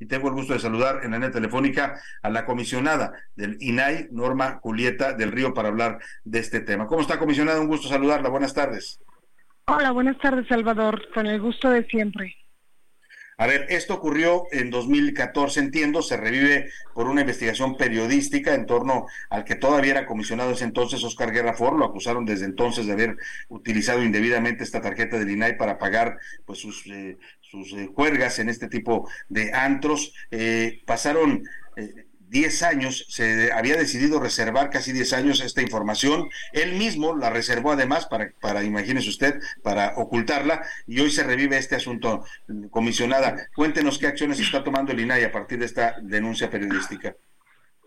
Y tengo el gusto de saludar en la línea telefónica a la comisionada del INAI, Norma Julieta del Río, para hablar de este tema. ¿Cómo está, comisionada? Un gusto saludarla. Buenas tardes. Hola, buenas tardes, Salvador. Con el gusto de siempre. A ver, esto ocurrió en 2014, entiendo, se revive por una investigación periodística en torno al que todavía era comisionado ese entonces Oscar Guerra Ford, lo acusaron desde entonces de haber utilizado indebidamente esta tarjeta del INAI para pagar pues sus, eh, sus eh, en este tipo de antros. Eh, pasaron 10 años, se había decidido reservar casi 10 años esta información. Él mismo la reservó además para, para, imagínese usted, para ocultarla y hoy se revive este asunto. Comisionada, cuéntenos qué acciones está tomando el INAI a partir de esta denuncia periodística.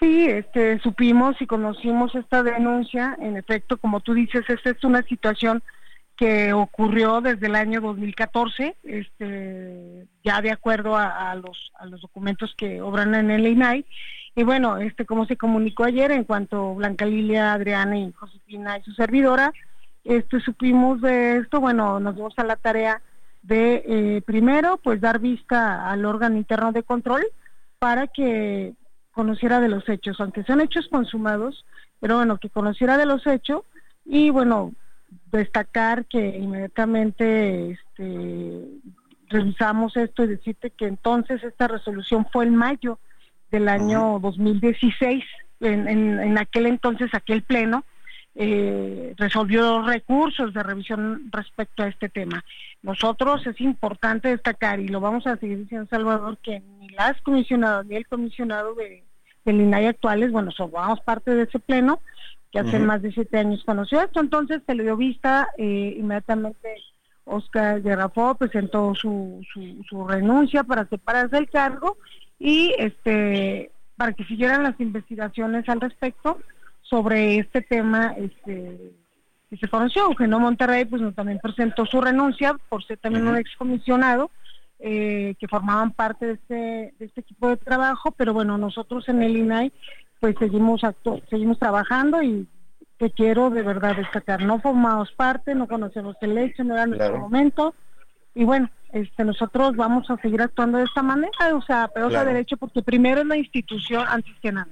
Sí, este, supimos y conocimos esta denuncia. En efecto, como tú dices, esta es una situación que ocurrió desde el año 2014, este, ya de acuerdo a, los, a los documentos que obran en el INAI, y bueno, este como se comunicó ayer en cuanto Blanca Lilia, Adriana y Josefina y su servidora, este supimos de esto, bueno, nos dimos a la tarea de eh, primero pues dar vista al órgano interno de control para que conociera de los hechos, aunque son hechos consumados, pero bueno, que conociera de los hechos y bueno, destacar que inmediatamente este, revisamos esto y decirte que entonces esta resolución fue en mayo del año 2016. En, en, aquel entonces, aquel pleno eh, resolvió recursos de revisión respecto a este tema. Nosotros es importante destacar, y lo vamos a seguir diciendo, Salvador, que ni las comisionadas ni el comisionado de, del INAI actuales, bueno, somos parte de ese pleno, que hace más de siete años conoció esto, entonces se le dio vista, eh, inmediatamente Oscar Guerrafó presentó su, su, su renuncia para separarse del cargo y este para que siguieran las investigaciones al respecto sobre este tema este que se conoció. Eugenio Monterrey pues también presentó su renuncia por ser también un excomisionado eh, que formaban parte de este, de este equipo de trabajo, pero bueno, nosotros en el INAI pues seguimos seguimos trabajando y te quiero de verdad destacar, no formamos parte, no conocemos el hecho, no era nuestro momento, y bueno, este, nosotros vamos a seguir actuando de esta manera, o sea, pero claro. derecho, porque primero es la institución antes que nada.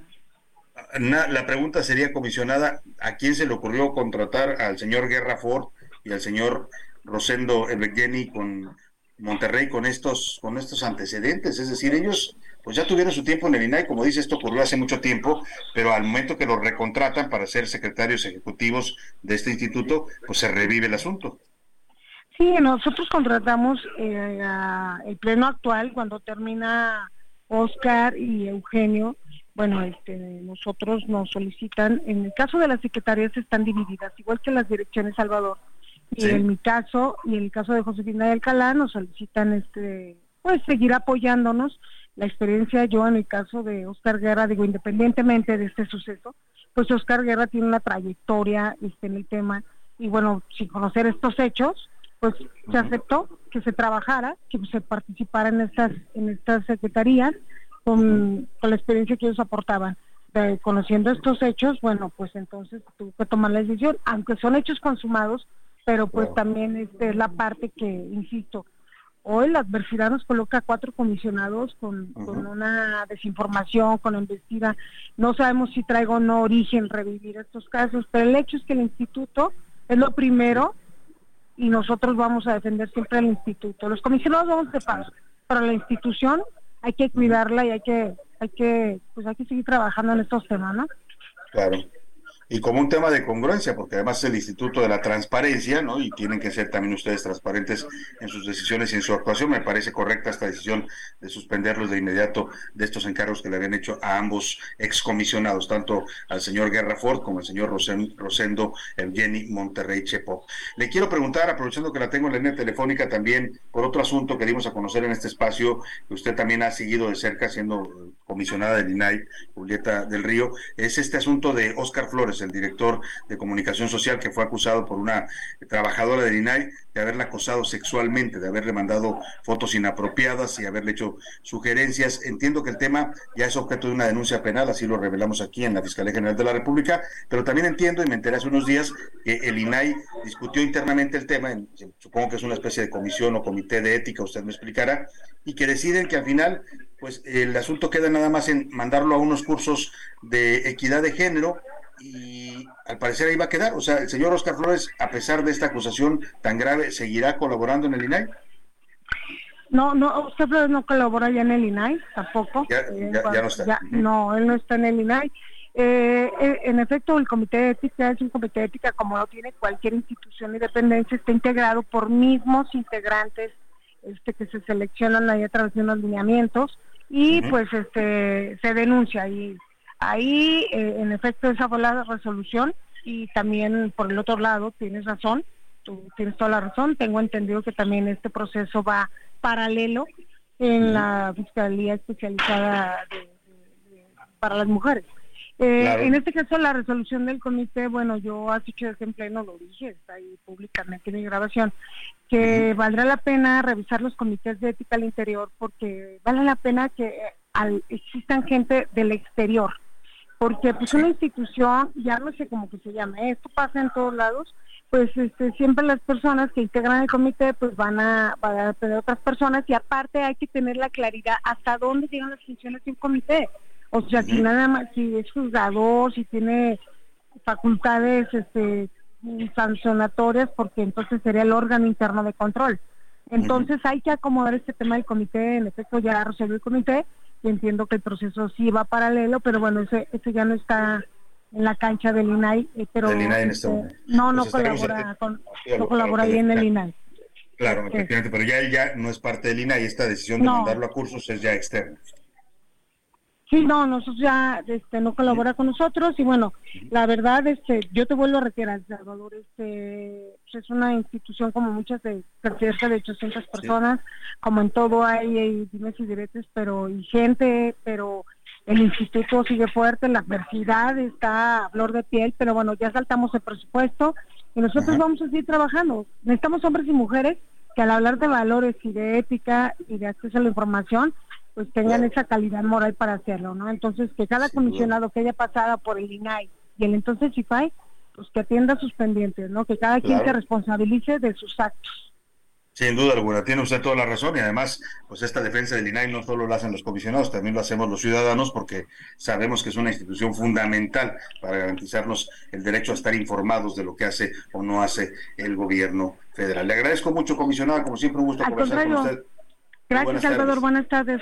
La pregunta sería, comisionada, ¿a quién se le ocurrió contratar al señor Guerra Ford y al señor Rosendo Ebegeni con Monterrey con estos, con estos antecedentes? Es decir, ellos pues ya tuvieron su tiempo en el INAI, como dice, esto ocurrió hace mucho tiempo, pero al momento que los recontratan para ser secretarios ejecutivos de este instituto, pues se revive el asunto. Sí, nosotros contratamos eh, a el pleno actual cuando termina Oscar y Eugenio. Bueno, este, nosotros nos solicitan, en el caso de las secretarías están divididas, igual que las direcciones Salvador. Y sí. en mi caso, y en el caso de Josefina de Alcalá, nos solicitan este, pues seguir apoyándonos. La experiencia, yo en el caso de Oscar Guerra, digo, independientemente de este suceso, pues Oscar Guerra tiene una trayectoria este, en el tema, y bueno, sin conocer estos hechos, pues se aceptó que se trabajara, que se participara en estas en estas secretarías con, con la experiencia que ellos aportaban. De, conociendo estos hechos, bueno, pues entonces tuvo que tomar la decisión, aunque son hechos consumados, pero pues también este, es la parte que, insisto, hoy la adversidad nos coloca a cuatro comisionados con, uh -huh. con una desinformación, con embestida. No sabemos si traigo o no origen revivir estos casos, pero el hecho es que el instituto es lo primero y nosotros vamos a defender siempre al instituto. Los comisionados vamos de paso, pero la institución hay que cuidarla y hay que, hay que, pues hay que seguir trabajando en estos temas, ¿no? Claro. Y como un tema de congruencia, porque además es el Instituto de la Transparencia, ¿no? Y tienen que ser también ustedes transparentes en sus decisiones y en su actuación. Me parece correcta esta decisión de suspenderlos de inmediato de estos encargos que le habían hecho a ambos excomisionados, tanto al señor Guerra Ford como al señor Rosendo Evgeny Monterrey Chepo. Le quiero preguntar, aprovechando que la tengo en la línea telefónica también, por otro asunto que dimos a conocer en este espacio, que usted también ha seguido de cerca siendo comisionada del INAI, Julieta del Río, es este asunto de Oscar Flores, el director de comunicación social que fue acusado por una trabajadora del INAI de haberla acosado sexualmente, de haberle mandado fotos inapropiadas y haberle hecho sugerencias. Entiendo que el tema ya es objeto de una denuncia penal, así lo revelamos aquí en la Fiscalía General de la República, pero también entiendo y me enteré hace unos días que el INAI discutió internamente el tema, supongo que es una especie de comisión o comité de ética, usted me explicará, y que deciden que al final pues el asunto queda nada más en mandarlo a unos cursos de equidad de género y al parecer ahí va a quedar. O sea, el señor Oscar Flores, a pesar de esta acusación tan grave, ¿seguirá colaborando en el INAI? No, no, Oscar Flores no colabora ya en el INAI, tampoco. Ya, eh, no está. No, él no está en el INAI. Eh, eh, en efecto, el Comité de Ética es un comité de ética como lo tiene cualquier institución y dependencia, está integrado por mismos integrantes este, que se seleccionan ahí a través de unos lineamientos y pues este se denuncia y ahí eh, en efecto esa fue la resolución y también por el otro lado tienes razón tú tienes toda la razón. Tengo entendido que también este proceso va paralelo en la fiscalía especializada para las mujeres. Eh, en este caso la resolución del comité bueno yo hace días en pleno lo dije está ahí públicamente en mi grabación que valdrá la pena revisar los comités de ética al interior porque vale la pena que al, existan gente del exterior, porque pues una institución, ya no sé cómo que se llama, esto pasa en todos lados, pues este, siempre las personas que integran el comité pues van a, van a tener otras personas y aparte hay que tener la claridad hasta dónde llegan las funciones de un comité. O sea, si nada más, si es juzgador, si tiene facultades este, sancionatorias porque entonces sería el órgano interno de control. Entonces hay que acomodar este tema del comité, en efecto ya resolvió el comité y entiendo que el proceso sí va paralelo, pero bueno, ese, ese ya no está en la cancha del INAI, eh, pero este no, no colabora, con, no colabora bien el INAI. Claro, efectivamente, pero ya él ya no es parte del INAI, esta decisión de mandarlo a cursos es ya externa. Sí, no, nosotros ya este, no colabora con nosotros y bueno, la verdad, este, yo te vuelvo a reiterar, Salvador, este, pues, es una institución como muchas de cerca de 800 personas, como en todo hay, hay dimes y diretes, pero y gente, pero el instituto sigue fuerte, la adversidad está a flor de piel, pero bueno, ya saltamos el presupuesto y nosotros vamos a seguir trabajando. Necesitamos hombres y mujeres que al hablar de valores y de ética y de acceso a la información, pues tengan esa calidad moral para hacerlo, ¿no? Entonces, que cada comisionado que haya pasado por el INAI y el entonces IFAI, pues que atienda sus pendientes, ¿no? Que cada quien se responsabilice de sus actos. Sin duda alguna, tiene usted toda la razón y además, pues esta defensa del INAI no solo lo hacen los comisionados, también lo hacemos los ciudadanos porque sabemos que es una institución fundamental para garantizarnos el derecho a estar informados de lo que hace o no hace el gobierno federal. Le agradezco mucho, comisionada, como siempre un gusto conversar con usted. Gracias, Salvador. Buenas tardes.